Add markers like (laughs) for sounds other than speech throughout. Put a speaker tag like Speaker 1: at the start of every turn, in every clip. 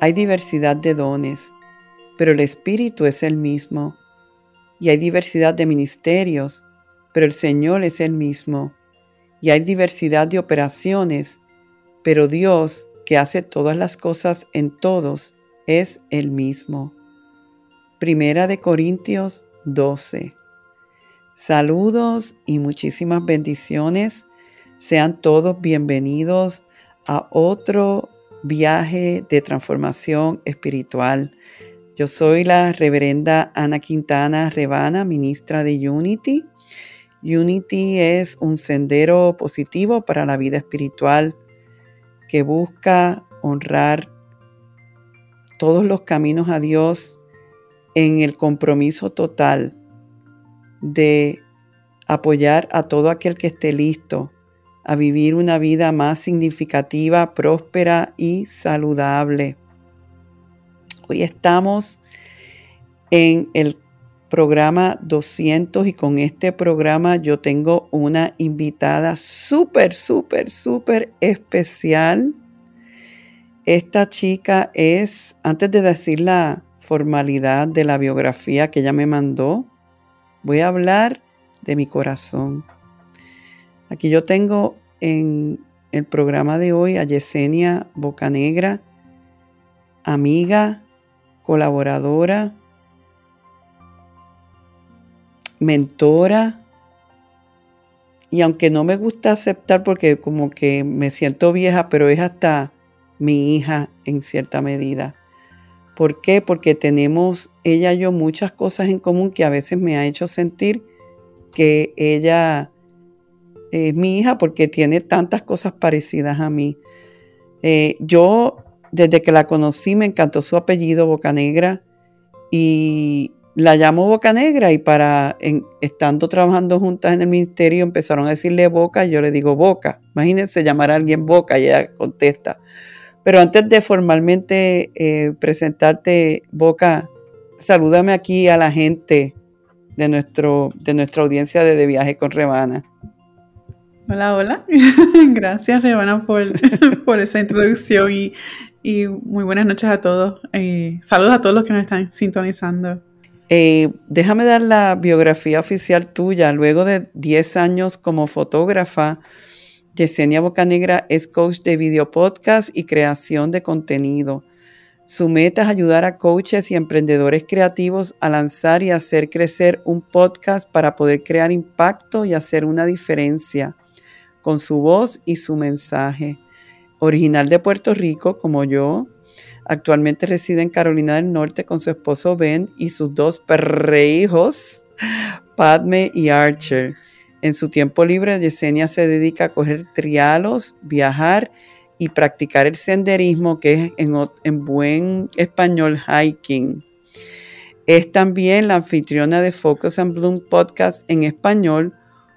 Speaker 1: hay diversidad de dones, pero el Espíritu es el mismo. Y hay diversidad de ministerios, pero el Señor es el mismo. Y hay diversidad de operaciones, pero Dios, que hace todas las cosas en todos, es el mismo. Primera de Corintios 12. Saludos y muchísimas bendiciones. Sean todos bienvenidos a otro viaje de transformación espiritual. Yo soy la reverenda Ana Quintana Rebana, ministra de Unity. Unity es un sendero positivo para la vida espiritual que busca honrar todos los caminos a Dios en el compromiso total de apoyar a todo aquel que esté listo a vivir una vida más significativa, próspera y saludable. Hoy estamos en el programa 200 y con este programa yo tengo una invitada súper, súper, súper especial. Esta chica es, antes de decir la formalidad de la biografía que ella me mandó, voy a hablar de mi corazón. Aquí yo tengo en el programa de hoy a Yesenia Bocanegra, amiga, colaboradora, mentora. Y aunque no me gusta aceptar porque como que me siento vieja, pero es hasta mi hija en cierta medida. ¿Por qué? Porque tenemos ella y yo muchas cosas en común que a veces me ha hecho sentir que ella es mi hija porque tiene tantas cosas parecidas a mí. Eh, yo, desde que la conocí, me encantó su apellido, Bocanegra, y la llamo Bocanegra y para, estando trabajando juntas en el ministerio, empezaron a decirle Boca y yo le digo Boca. Imagínense llamar a alguien Boca y ella contesta. Pero antes de formalmente eh, presentarte, Boca, salúdame aquí a la gente de, nuestro, de nuestra audiencia de, de Viaje con Rebana.
Speaker 2: Hola, hola. (laughs) Gracias, Rebana, por, (laughs) por esa introducción y, muy buenas noches a todos. Eh, saludos a todos los que nos están sintonizando.
Speaker 1: Eh, déjame dar la biografía oficial tuya. Luego de 10 años como fotógrafa, Yesenia Bocanegra es coach de video podcast y creación de contenido. Su meta es ayudar a coaches y emprendedores creativos a lanzar y hacer crecer un podcast para poder crear impacto y hacer una diferencia con su voz y su mensaje. Original de Puerto Rico, como yo, actualmente reside en Carolina del Norte con su esposo Ben y sus dos perrejos, Padme y Archer. En su tiempo libre, Yesenia se dedica a coger trialos, viajar y practicar el senderismo, que es en, en buen español hiking. Es también la anfitriona de Focus and Bloom Podcast en español,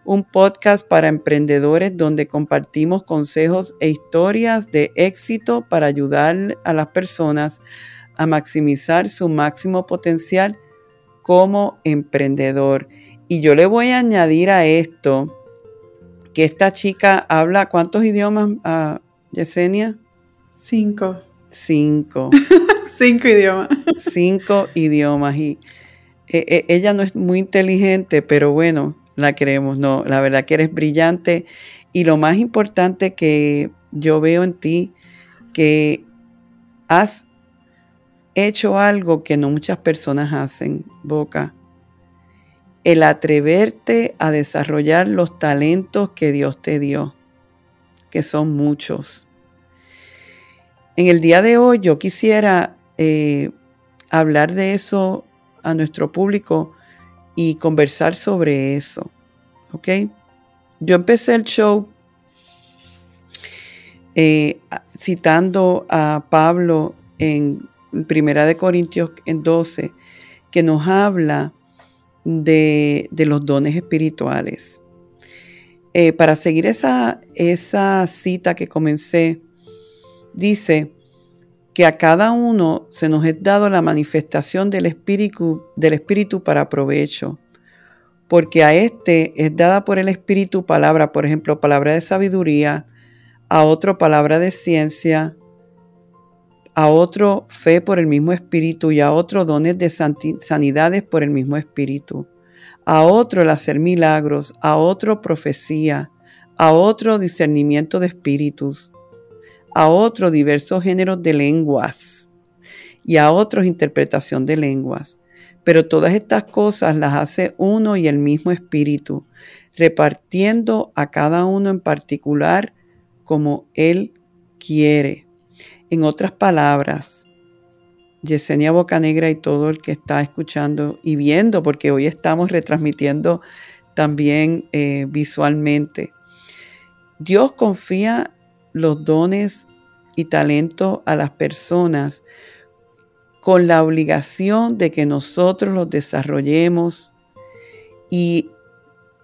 Speaker 1: un podcast para emprendedores donde compartimos consejos e historias de éxito para ayudar a las personas a maximizar su máximo potencial como emprendedor. Y yo le voy a añadir a esto que esta chica habla cuántos idiomas, uh, Yesenia?
Speaker 2: Cinco.
Speaker 1: Cinco. (laughs)
Speaker 2: Cinco idiomas.
Speaker 1: Cinco idiomas. Y eh, eh, ella no es muy inteligente, pero bueno, la queremos. No, la verdad que eres brillante y lo más importante que yo veo en ti, que has hecho algo que no muchas personas hacen, Boca. el atreverte a desarrollar los talentos que Dios te dio, que son muchos. En el día de hoy yo quisiera eh, hablar de eso a nuestro público y conversar sobre eso. ¿Ok? Yo empecé el show eh, citando a Pablo en Primera de Corintios en 12, que nos habla de, los dones espirituales. Eh, para seguir esa, esa cita que comencé, dice que a cada uno se nos es dado la manifestación del Espíritu, del Espíritu para provecho, porque a este es dada por el Espíritu palabra, por ejemplo, palabra de sabiduría, a otro palabra de ciencia, a otro fe por el mismo Espíritu y a otro dones de sanidades por el mismo Espíritu, a otro el hacer milagros, a otro profecía, a otro discernimiento de espíritus, a otro diversos géneros de lenguas y a otros interpretación de lenguas. Pero todas estas cosas las hace uno y el mismo Espíritu, repartiendo a cada uno en particular como Él quiere. En otras palabras, Yesenia Bocanegra y todo el que está escuchando y viendo, porque hoy estamos retransmitiendo también eh, visualmente. Dios confía los dones y talentos a las personas con la obligación de que nosotros los desarrollemos y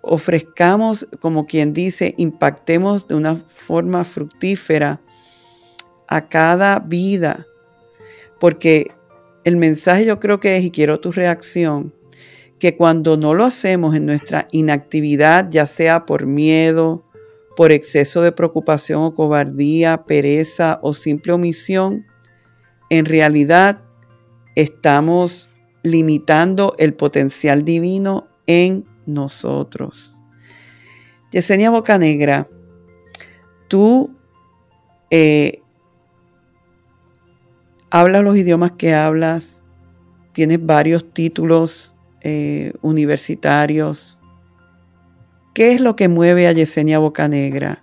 Speaker 1: ofrezcamos, como quien dice, impactemos de una forma fructífera a cada vida, porque el mensaje yo creo que es, y quiero tu reacción, que cuando no lo hacemos en nuestra inactividad, ya sea por miedo, por exceso de preocupación o cobardía, pereza o simple omisión, en realidad estamos limitando el potencial divino en nosotros. Yesenia Bocanegra, tú eh, hablas los idiomas que hablas, tienes varios títulos eh, universitarios. ¿Qué es lo que mueve a Yesenia Bocanegra?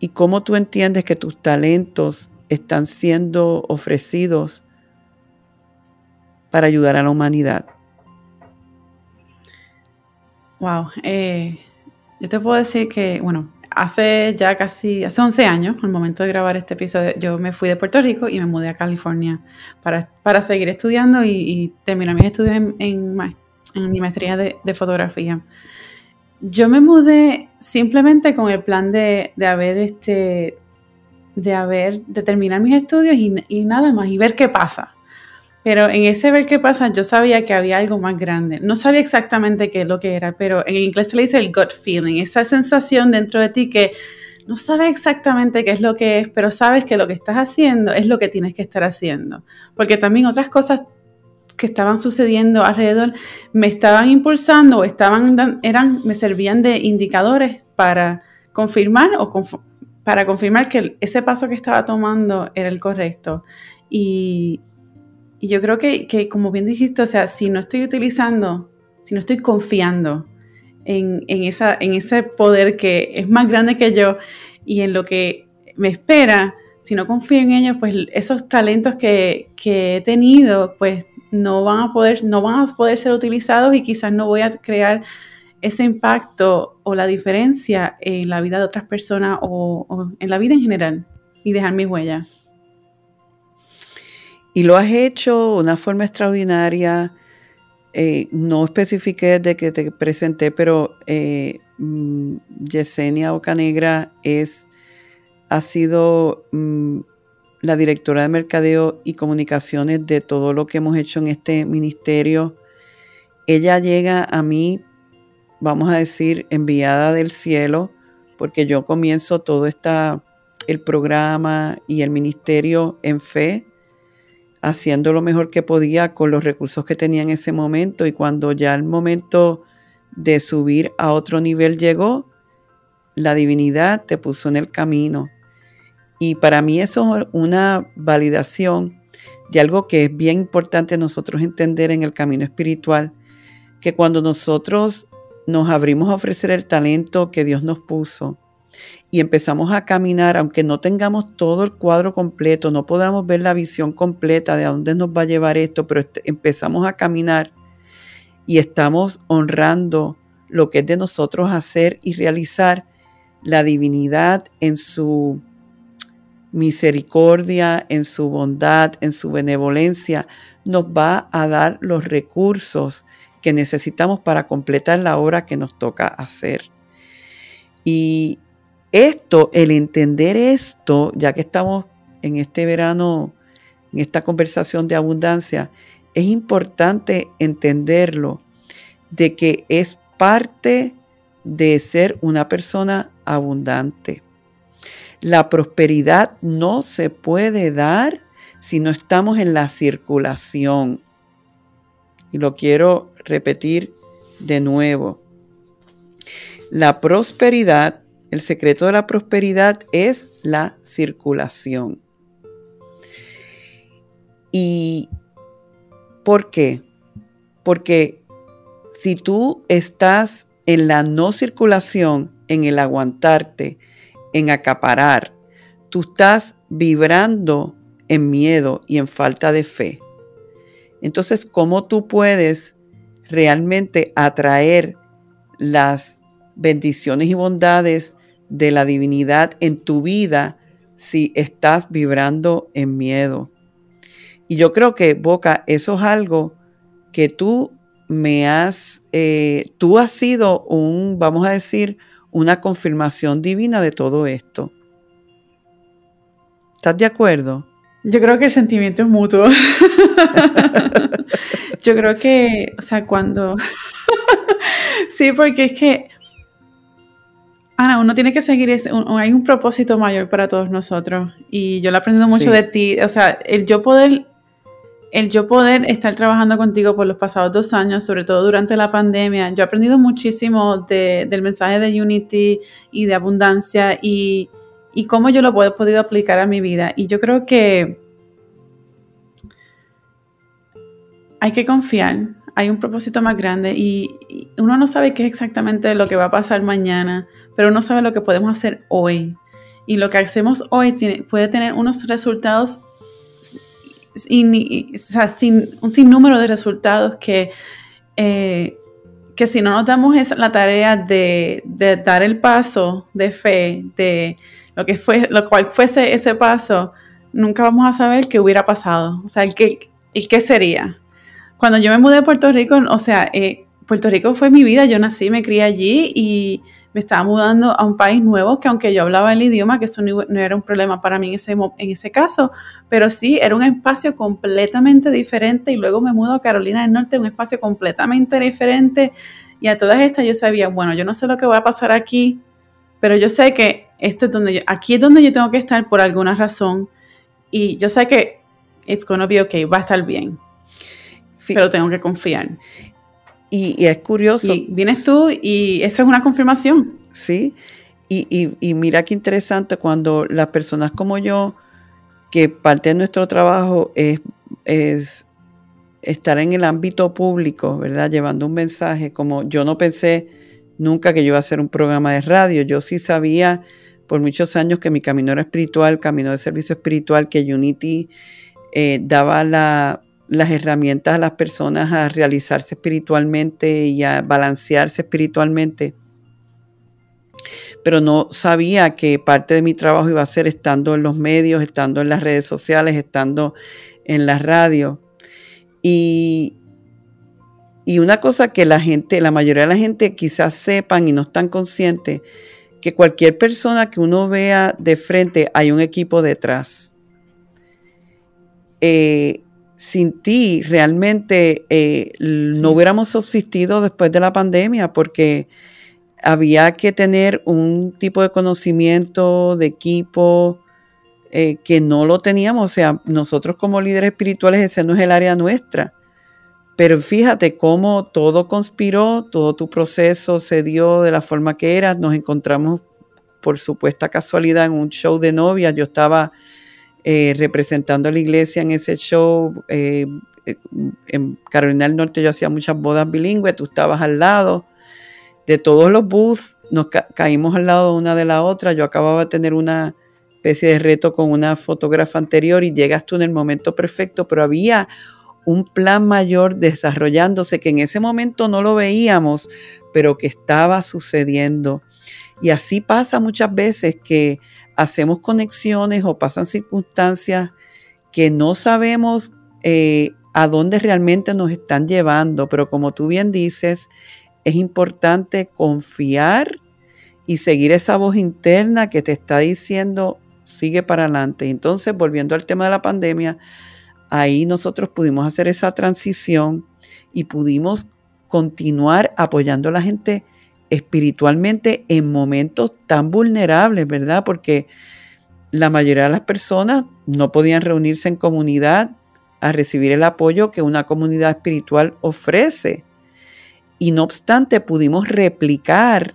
Speaker 1: ¿Y cómo tú entiendes que tus talentos están siendo ofrecidos para ayudar a la humanidad?
Speaker 2: Wow, eh, yo te puedo decir que, bueno, hace ya casi, hace 11 años, al momento de grabar este episodio, yo me fui de Puerto Rico y me mudé a California para, seguir estudiando y, terminar mis estudios en, mi maestría de, fotografía. Yo me mudé simplemente con el plan de, haber este de haber de terminar mis estudios y, y nada más y ver qué pasa. Pero en ese ver qué pasa, yo sabía que había algo más grande. No sabía exactamente qué es lo que era, pero en inglés se le dice el gut feeling, esa sensación dentro de ti que no sabes exactamente qué es lo que es, pero sabes que lo que estás haciendo es lo que tienes que estar haciendo. Porque también otras cosas que estaban sucediendo alrededor me estaban impulsando o estaban eran me servían de indicadores para confirmar o para confirmar que ese paso que estaba tomando era el correcto. Y, y yo creo que, como bien dijiste, o sea, si no estoy utilizando, si no estoy confiando en, esa, en ese poder que es más grande que yo y en lo que me espera, si no confío en ellos, pues esos talentos que, he tenido, pues no van a poder, no van a poder ser utilizados y quizás no voy a crear ese impacto o la diferencia en la vida de otras personas o, en la vida en general y dejar mi huella.
Speaker 1: Y lo has hecho de una forma extraordinaria. Eh, no especifiqué de que te presenté, pero eh, mm, Yesenia Ocanegra es, ha sido mm, la directora de mercadeo y comunicaciones de todo lo que hemos hecho en este ministerio. Ella llega a mí, vamos a decir, enviada del cielo, porque yo comienzo todo esta, el programa y el ministerio en fe haciendo lo mejor que podía con los recursos que tenía en ese momento y cuando ya el momento de subir a otro nivel llegó, la divinidad te puso en el camino. Y para mí eso es una validación de algo que es bien importante nosotros entender en el camino espiritual, que cuando nosotros nos abrimos a ofrecer el talento que Dios nos puso y empezamos a caminar, aunque no tengamos todo el cuadro completo, no podamos ver la visión completa de a dónde nos va a llevar esto, pero empezamos a caminar y estamos honrando lo que es de nosotros hacer y realizar la divinidad en su misericordia, en su bondad, en su benevolencia, nos va a dar los recursos que necesitamos para completar la obra que nos toca hacer. Y esto, el entender esto, ya que estamos en este verano, en esta conversación de abundancia, es importante entenderlo, de que es parte de ser una persona abundante. La prosperidad no se puede dar si no estamos en la circulación. Y lo quiero repetir de nuevo. La prosperidad, el secreto de la prosperidad es la circulación. ¿Y por qué? Porque si tú estás en la no circulación, en el aguantarte, en acaparar, tú estás vibrando en miedo y en falta de fe. Entonces, ¿cómo tú puedes realmente atraer las bendiciones y bondades de la divinidad en tu vida si estás vibrando en miedo? Y yo creo que, Boca, eso es algo que tú me has, eh, tú has sido un, vamos a decir, una confirmación divina de todo esto. ¿Estás de acuerdo?
Speaker 2: Yo creo que el sentimiento es mutuo. (laughs) Yo creo que, o sea, cuando... (laughs) sí, porque es que, Ana, uno tiene que seguir, ese, hay un propósito mayor para todos nosotros. Y yo lo he aprendido mucho de ti. O sea, el yo poder el yo poder estar trabajando contigo por los pasados dos años, sobre todo durante la pandemia, yo he aprendido muchísimo del mensaje de Unity y de abundancia y, cómo yo lo he podido aplicar a mi vida. Y yo creo que hay que confiar, hay un propósito más grande y, uno no sabe qué es exactamente lo que va a pasar mañana, pero uno sabe lo que podemos hacer hoy. Y lo que hacemos hoy puede tener unos resultados sin, un sinnúmero de resultados que, eh, que si no nos damos esa, la tarea de, dar el paso de fe, de lo que fue, lo cual fuese ese paso, nunca vamos a saber qué hubiera pasado. O sea, el qué, el qué sería. Cuando yo me mudé a Puerto Rico, o sea, eh, Puerto Rico fue mi vida, yo nací, me crié allí y me estaba mudando a un país nuevo que aunque yo hablaba el idioma, que eso no, era un problema para mí en ese, en ese caso, pero sí era un espacio completamente diferente y luego me mudo a Carolina del Norte, un espacio completamente diferente y a todas estas yo sabía, bueno, yo no sé lo que va a pasar aquí, pero yo sé que esto es donde yo, aquí es donde yo tengo que estar por alguna razón y yo sé que it's gonna be okay, va a estar bien, pero tengo que confiar.
Speaker 1: Y, es curioso.
Speaker 2: Y vienes tú y eso es una confirmación.
Speaker 1: Sí, y, mira qué interesante cuando las personas como yo, que parte de nuestro trabajo es, es estar en el ámbito público, ¿verdad? Llevando un mensaje, como yo no pensé nunca que yo iba a hacer un programa de radio, yo sí sabía por muchos años que mi camino era espiritual, camino de servicio espiritual, que Unity eh, daba la, las herramientas a las personas a realizarse espiritualmente y a balancearse espiritualmente. Pero no sabía que parte de mi trabajo iba a ser estando en los medios, estando en las redes sociales, estando en la radio. Y, y una cosa que la gente, la mayoría de la gente quizás sepan y no están conscientes, que cualquier persona que uno vea de frente hay un equipo detrás. Eh, sin ti realmente eh, no hubiéramos subsistido después de la pandemia porque había que tener un tipo de conocimiento, de equipo, eh, que no lo teníamos. O sea, nosotros como líderes espirituales ese no es el área nuestra. Pero fíjate cómo todo conspiró, todo tu proceso se dio de la forma que era. Nos encontramos por supuesta casualidad en un show de novia. Yo estaba eh, representando a la iglesia en ese show, eh, en Carolina del Norte yo hacía muchas bodas bilingües, tú estabas al lado de todos los booths, nos caímos al lado una de la otra, yo acababa de tener una especie de reto con una fotógrafa anterior y llegas tú en el momento perfecto, pero había un plan mayor desarrollándose que en ese momento no lo veíamos, pero que estaba sucediendo. Y así pasa muchas veces que hacemos conexiones o pasan circunstancias que no sabemos eh, a dónde realmente nos están llevando, pero como tú bien dices, es importante confiar y seguir esa voz interna que te está diciendo sigue para adelante. Entonces, volviendo al tema de la pandemia, ahí nosotros pudimos hacer esa transición y pudimos continuar apoyando a la gente espiritualmente en momentos tan vulnerables, ¿verdad? Porque la mayoría de las personas no podían reunirse en comunidad a recibir el apoyo que una comunidad espiritual ofrece. Y no obstante, pudimos replicar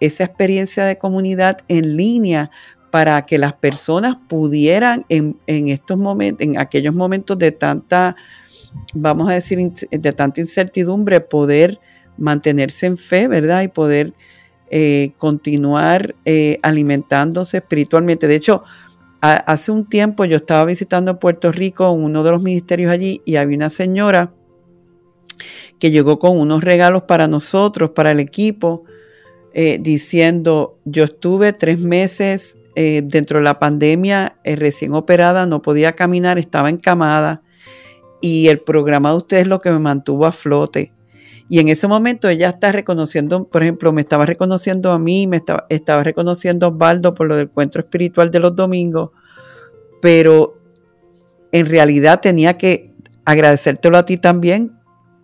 Speaker 1: esa experiencia de comunidad en línea para que las personas pudieran en, estos momentos, en aquellos momentos de tanta, vamos a decir, de tanta incertidumbre, poder mantenerse en fe, ¿verdad? Y poder eh, continuar eh, alimentándose espiritualmente. De hecho, hace un tiempo yo estaba visitando Puerto Rico, uno de los ministerios allí, y había una señora que llegó con unos regalos para nosotros, para el equipo, eh, diciendo, yo estuve tres meses dentro de la pandemia recién operada, no podía caminar, estaba encamada, y el programa de ustedes lo que me mantuvo a flote. Y en ese momento ella está reconociendo, por ejemplo, me estaba reconociendo a mí, me estaba, estaba reconociendo a Osvaldo por lo del encuentro espiritual de los domingos, pero en realidad tenía que agradecértelo a ti también,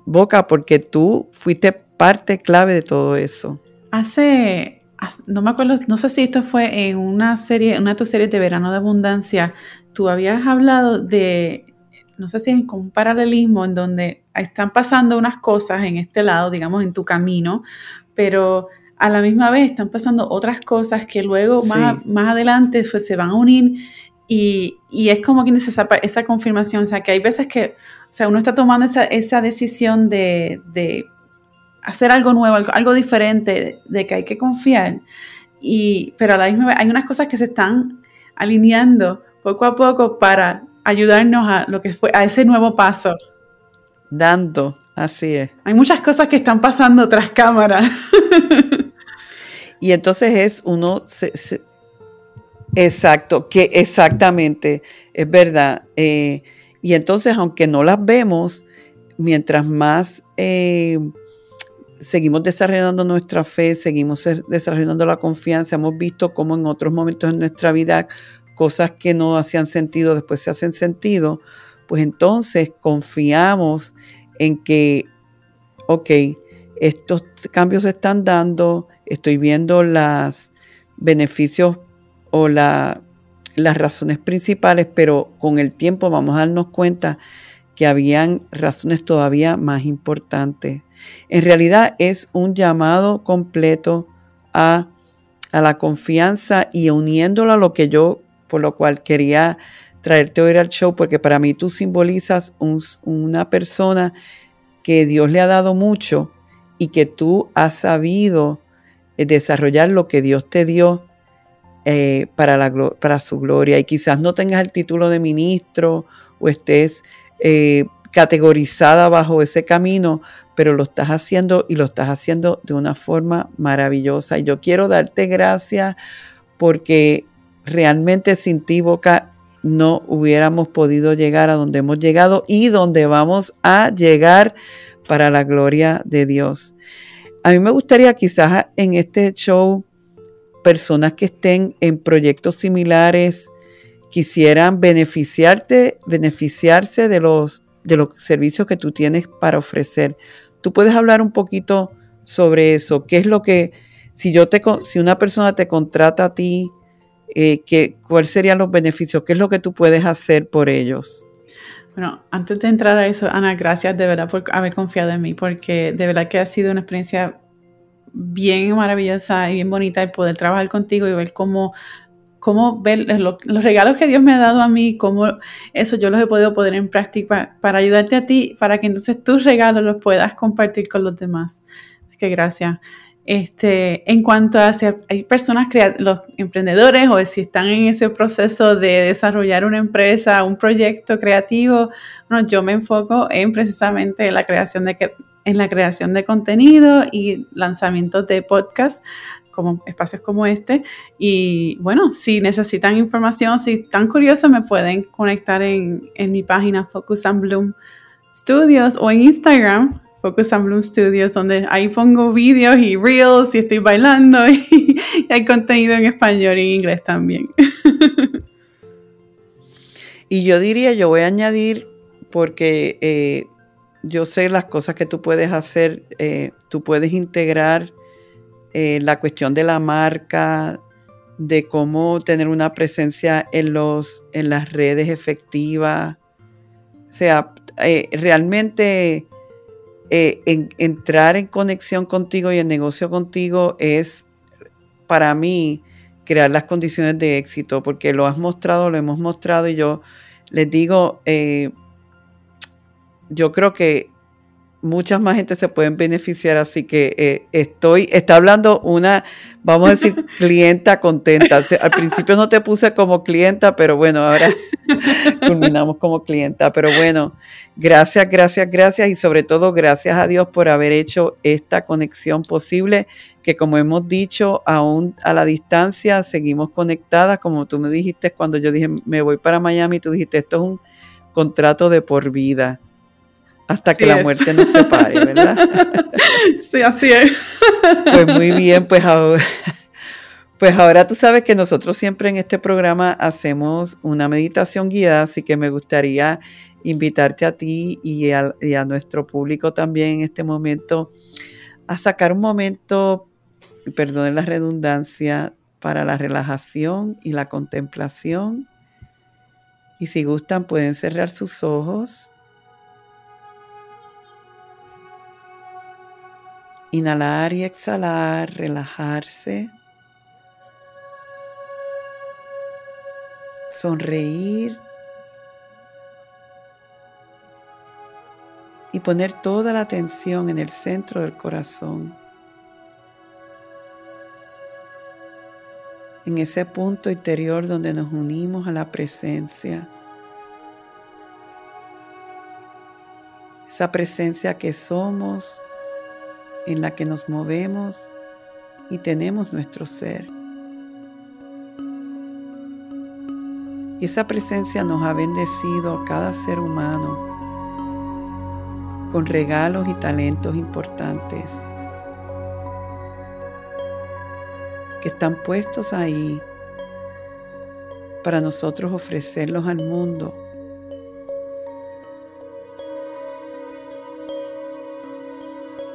Speaker 1: Boca, porque tú fuiste parte clave de todo eso.
Speaker 2: Hace, no me acuerdo, no sé si esto fue en una serie, una de tus series de Verano de Abundancia, tú habías hablado de no sé si es como un paralelismo en donde están pasando unas cosas en este lado, digamos, en tu camino, pero a la misma vez están pasando otras cosas que luego más, más adelante pues, se van a unir y, es como que esa, esa confirmación, o sea, que hay veces que, o sea, uno está tomando esa, esa decisión de, de, hacer algo nuevo, algo, algo, diferente, de que hay que confiar, y, pero a la misma vez hay unas cosas que se están alineando poco a poco para ayudarnos a lo que fue a ese nuevo paso.
Speaker 1: Dando, así es.
Speaker 2: Hay muchas cosas que están pasando tras cámara.
Speaker 1: y entonces es uno exacto, que exactamente, es verdad. Eh, y entonces, aunque no las vemos, mientras más eh, seguimos desarrollando nuestra fe, seguimos desarrollando la confianza, hemos visto cómo en otros momentos en nuestra vida cosas que no hacían sentido después se hacen sentido, pues entonces confiamos en que, ok, estos cambios se están dando, estoy viendo los beneficios o las razones principales, pero con el tiempo vamos a darnos cuenta que habían razones todavía más importantes. En realidad es un llamado completo a, a la confianza y uniéndolo a lo que yo por lo cual quería traerte hoy al show, porque para mí tú simbolizas una persona que Dios le ha dado mucho y que tú has sabido eh, desarrollar lo que Dios te dio eh, para, la, para su gloria. Y quizás no tengas el título de ministro o estés eh, categorizada bajo ese camino, pero lo estás haciendo y lo estás haciendo de una forma maravillosa. Y yo quiero darte gracias porque realmente sin ti, Boca, no hubiéramos podido llegar a donde hemos llegado y donde vamos a llegar para la gloria de Dios. A mí me gustaría quizás en este show personas que estén en proyectos similares quisieran beneficiarte, beneficiarse de los, de los servicios que tú tienes para ofrecer. Tú puedes hablar un poquito sobre eso. ¿Qué es lo que, si yo te, si una persona te contrata a ti eh, ¿cuáles serían los beneficios? ¿Qué es lo que tú puedes hacer por ellos?
Speaker 2: Bueno, antes de entrar a eso, Ana, gracias de verdad por haber confiado en mí, porque de verdad que ha sido una experiencia bien maravillosa y bien bonita el poder trabajar contigo y ver cómo, cómo ver los regalos que Dios me ha dado a mí, cómo eso yo los he podido poner en práctica para ayudarte a ti, para que entonces tus regalos los puedas compartir con los demás. Así que gracias. Este, en cuanto a si hay personas, los emprendedores o si están en ese proceso de desarrollar una empresa, un proyecto creativo, bueno, yo me enfoco en precisamente la creación de, en la creación de contenido y lanzamientos de podcast como espacios como este. Y bueno, si necesitan información, si están curiosos, me pueden conectar en, en mi página Focus and Bloom Studios o en Instagram, Focus and Bloom Studios, donde ahí pongo vídeos y reels y estoy bailando (laughs) y, hay contenido en español y en inglés también. (laughs)
Speaker 1: y yo diría, yo voy a añadir, porque eh, yo sé las cosas que tú puedes hacer, eh, tú puedes integrar eh, la cuestión de la marca, de cómo tener una presencia en, los, en las redes efectivas. O sea, realmente eh, entrar en conexión contigo y en negocio contigo es para mí crear las condiciones de éxito, porque lo has mostrado, lo hemos mostrado y yo les digo, yo creo que muchas más gente se pueden beneficiar, así que eh, estoy, está hablando una, vamos a decir, (laughs) clienta contenta. al principio no te puse como clienta, pero bueno, ahora (laughs) culminamos como clienta. Pero bueno, gracias, gracias, gracias y sobre todo gracias a Dios por haber hecho esta conexión posible, que como hemos dicho, aún a la distancia seguimos conectadas, como tú me dijiste cuando yo dije, me voy para Miami, tú dijiste, esto es un contrato de por vida hasta que la muerte nos separe, ¿verdad? (laughs)
Speaker 2: sí, así es.
Speaker 1: Pues muy bien, pues ahora, pues ahora tú sabes que nosotros siempre en este programa hacemos una meditación guiada, así que me gustaría invitarte a ti y a, y a nuestro público también en este momento a sacar un momento, perdonen la redundancia, para la relajación y la contemplación. Y si gustan, pueden cerrar sus ojos Inhalar y exhalar, relajarse. Sonreír. Y poner toda la atención en el centro del corazón. En ese punto interior donde nos unimos a la presencia. Esa presencia que somos en la que nos movemos y tenemos nuestro ser. Y esa presencia nos ha bendecido a cada ser humano con regalos y talentos importantes que están puestos ahí para nosotros ofrecerlos al mundo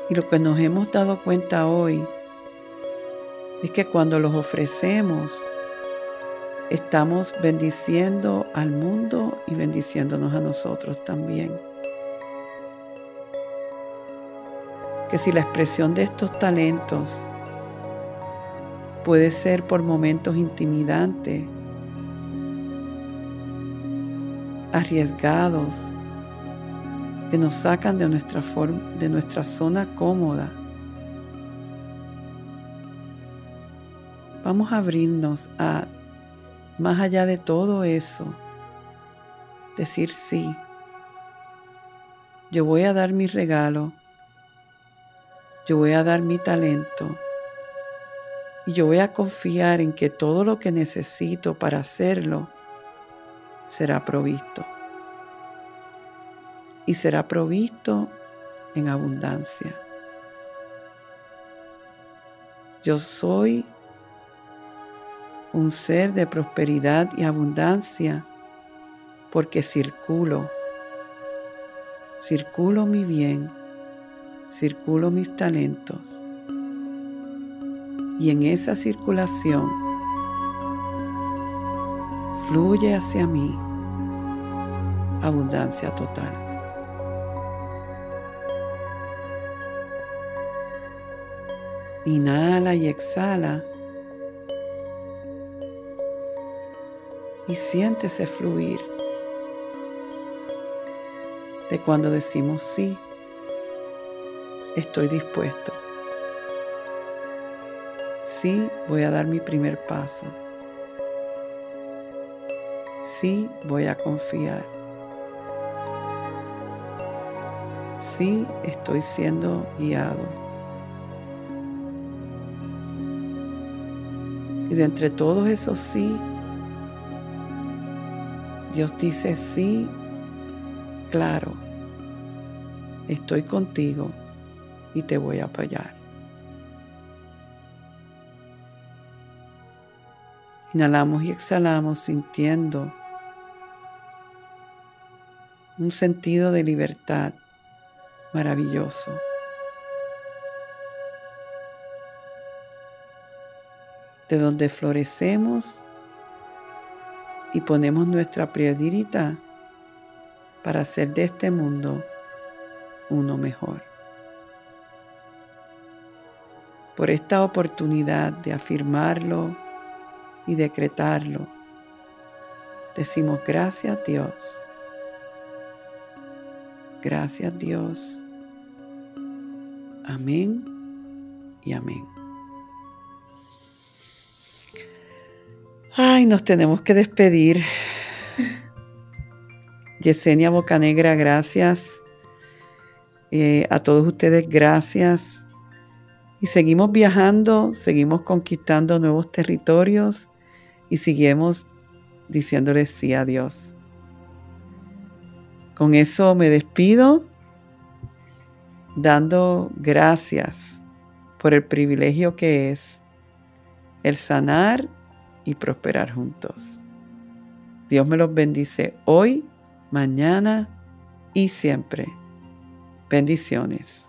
Speaker 1: Y lo que nos hemos dado cuenta hoy es que cuando los ofrecemos, estamos bendiciendo al mundo y bendiciéndonos a nosotros también. Que si la expresión de estos talentos puede ser por momentos intimidantes, arriesgados, que nos sacan de nuestra, forma, de nuestra zona cómoda. Vamos a abrirnos a, más allá de todo eso, decir sí. Yo voy a dar mi regalo, yo voy a dar mi talento y yo voy a confiar en que todo lo que necesito para hacerlo será provisto y será provisto en abundancia. Yo soy un ser de prosperidad y abundancia porque circulo, circulo mi bien, circulo mis talentos y en esa circulación fluye hacia mí abundancia total. Inhala y exhala. y siéntese fluir de cuando decimos sí, estoy dispuesto. Sí, voy a dar mi primer paso. Sí, voy a confiar. Sí, estoy siendo guiado. Y de entre todos esos sí, Dios dice sí, claro, estoy contigo y te voy a apoyar. Inhalamos y exhalamos sintiendo un sentido de libertad maravilloso. De donde florecemos y ponemos nuestra prioridad para hacer de este mundo uno mejor. Por esta oportunidad de afirmarlo y decretarlo, decimos gracias Dios. Gracias Dios. Amén y amén. Ay, nos tenemos que despedir. Yesenia Bocanegra, gracias. Eh, a todos ustedes, gracias. Y seguimos viajando, seguimos conquistando nuevos territorios y seguimos diciéndoles sí a Dios. Con eso me despido dando gracias por el privilegio que es el sanar y prosperar juntos. Dios me los bendice hoy, mañana y siempre. Bendiciones.